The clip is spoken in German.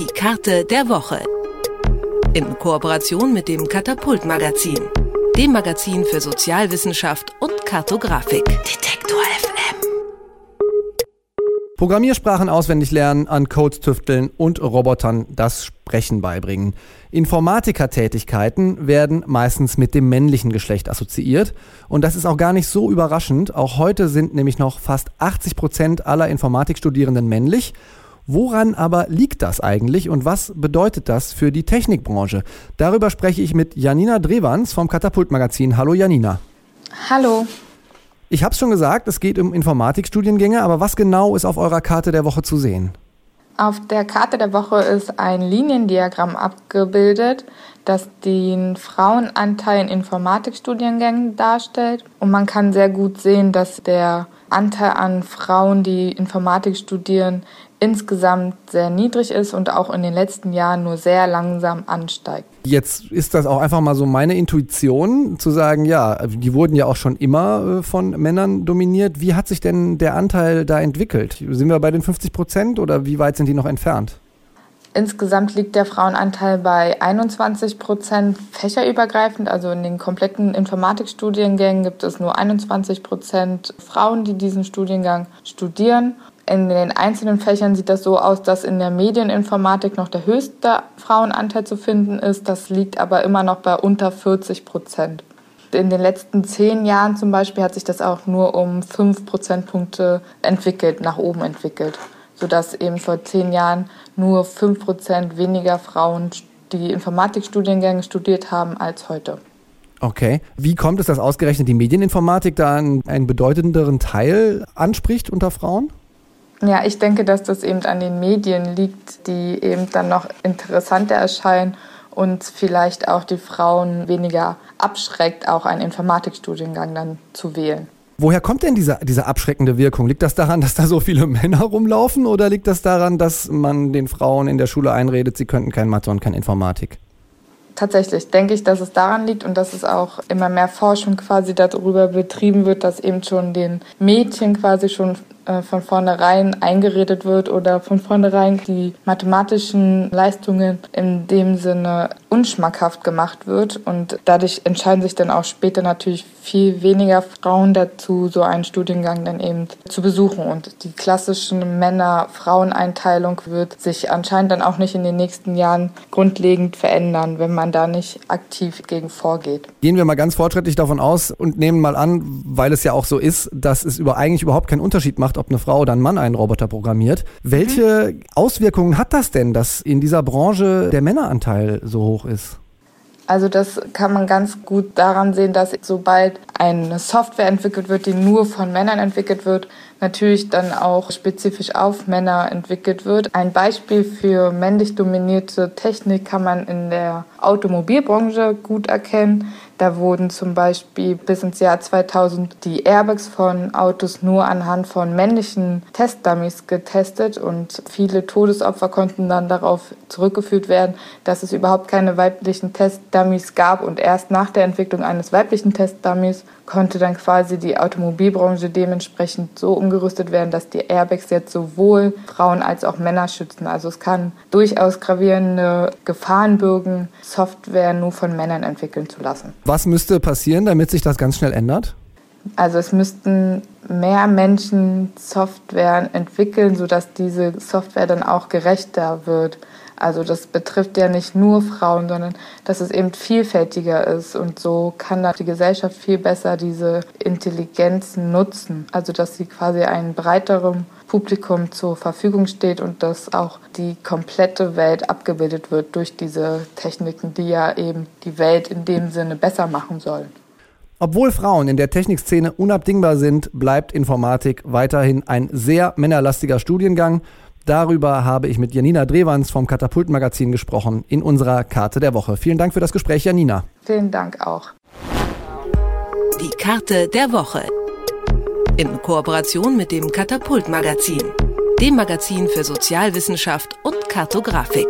Die Karte der Woche. In Kooperation mit dem Katapult Magazin, dem Magazin für Sozialwissenschaft und Kartografik. Detektor FM. Programmiersprachen auswendig lernen, an Codes tüfteln und Robotern das Sprechen beibringen. Informatikertätigkeiten werden meistens mit dem männlichen Geschlecht assoziiert. Und das ist auch gar nicht so überraschend. Auch heute sind nämlich noch fast 80 Prozent aller Informatikstudierenden männlich. Woran aber liegt das eigentlich und was bedeutet das für die Technikbranche? Darüber spreche ich mit Janina Drewans vom Katapult Magazin. Hallo Janina. Hallo. Ich habe es schon gesagt, es geht um Informatikstudiengänge, aber was genau ist auf eurer Karte der Woche zu sehen? Auf der Karte der Woche ist ein Liniendiagramm abgebildet, das den Frauenanteil in Informatikstudiengängen darstellt. Und man kann sehr gut sehen, dass der Anteil an Frauen, die Informatik studieren, insgesamt sehr niedrig ist und auch in den letzten Jahren nur sehr langsam ansteigt. Jetzt ist das auch einfach mal so meine Intuition, zu sagen, ja, die wurden ja auch schon immer äh, von Männern dominiert. Wie hat sich denn der Anteil da entwickelt? Sind wir bei den 50 Prozent oder wie weit sind die noch entfernt? Insgesamt liegt der Frauenanteil bei 21 Prozent fächerübergreifend. Also in den kompletten Informatikstudiengängen gibt es nur 21 Prozent Frauen, die diesen Studiengang studieren. In den einzelnen Fächern sieht das so aus, dass in der Medieninformatik noch der höchste Frauenanteil zu finden ist. Das liegt aber immer noch bei unter 40 Prozent. In den letzten zehn Jahren zum Beispiel hat sich das auch nur um fünf Prozentpunkte entwickelt, nach oben entwickelt sodass eben vor zehn Jahren nur fünf Prozent weniger Frauen die Informatikstudiengänge studiert haben als heute. Okay. Wie kommt es, dass ausgerechnet die Medieninformatik da einen, einen bedeutenderen Teil anspricht unter Frauen? Ja, ich denke, dass das eben an den Medien liegt, die eben dann noch interessanter erscheinen und vielleicht auch die Frauen weniger abschreckt, auch einen Informatikstudiengang dann zu wählen. Woher kommt denn diese, diese abschreckende Wirkung? Liegt das daran, dass da so viele Männer rumlaufen oder liegt das daran, dass man den Frauen in der Schule einredet, sie könnten kein Mathe und kein Informatik? Tatsächlich denke ich, dass es daran liegt und dass es auch immer mehr Forschung quasi darüber betrieben wird, dass eben schon den Mädchen quasi schon von vornherein eingeredet wird oder von vornherein die mathematischen Leistungen in dem Sinne unschmackhaft gemacht wird. Und dadurch entscheiden sich dann auch später natürlich viel weniger Frauen dazu, so einen Studiengang dann eben zu besuchen. Und die klassischen Männer-Frauen-Einteilung wird sich anscheinend dann auch nicht in den nächsten Jahren grundlegend verändern, wenn man da nicht aktiv gegen vorgeht. Gehen wir mal ganz fortschrittlich davon aus und nehmen mal an, weil es ja auch so ist, dass es über eigentlich überhaupt keinen Unterschied macht, ob eine Frau oder ein Mann einen Roboter programmiert. Welche mhm. Auswirkungen hat das denn, dass in dieser Branche der Männeranteil so hoch ist? Also das kann man ganz gut daran sehen, dass sobald eine Software entwickelt wird, die nur von Männern entwickelt wird, natürlich dann auch spezifisch auf Männer entwickelt wird. Ein Beispiel für männlich dominierte Technik kann man in der Automobilbranche gut erkennen. Da wurden zum Beispiel bis ins Jahr 2000 die Airbags von Autos nur anhand von männlichen Testdummies getestet und viele Todesopfer konnten dann darauf zurückgeführt werden, dass es überhaupt keine weiblichen Testdummies gab und erst nach der Entwicklung eines weiblichen Testdummies konnte dann quasi die Automobilbranche dementsprechend so umgerüstet werden, dass die Airbags jetzt sowohl Frauen als auch Männer schützen. Also es kann durchaus gravierende Gefahren bürgen, Software nur von Männern entwickeln zu lassen. Was müsste passieren, damit sich das ganz schnell ändert? Also es müssten mehr Menschen Software entwickeln, sodass diese Software dann auch gerechter wird. Also das betrifft ja nicht nur Frauen, sondern dass es eben vielfältiger ist. Und so kann dann die Gesellschaft viel besser diese Intelligenzen nutzen. Also dass sie quasi einem breiteren Publikum zur Verfügung steht und dass auch die komplette Welt abgebildet wird durch diese Techniken, die ja eben die Welt in dem Sinne besser machen sollen. Obwohl Frauen in der Technikszene unabdingbar sind, bleibt Informatik weiterhin ein sehr männerlastiger Studiengang. Darüber habe ich mit Janina Drewans vom Katapult Magazin gesprochen in unserer Karte der Woche. Vielen Dank für das Gespräch, Janina. Vielen Dank auch. Die Karte der Woche in Kooperation mit dem Katapult Magazin, dem Magazin für Sozialwissenschaft und Kartografik.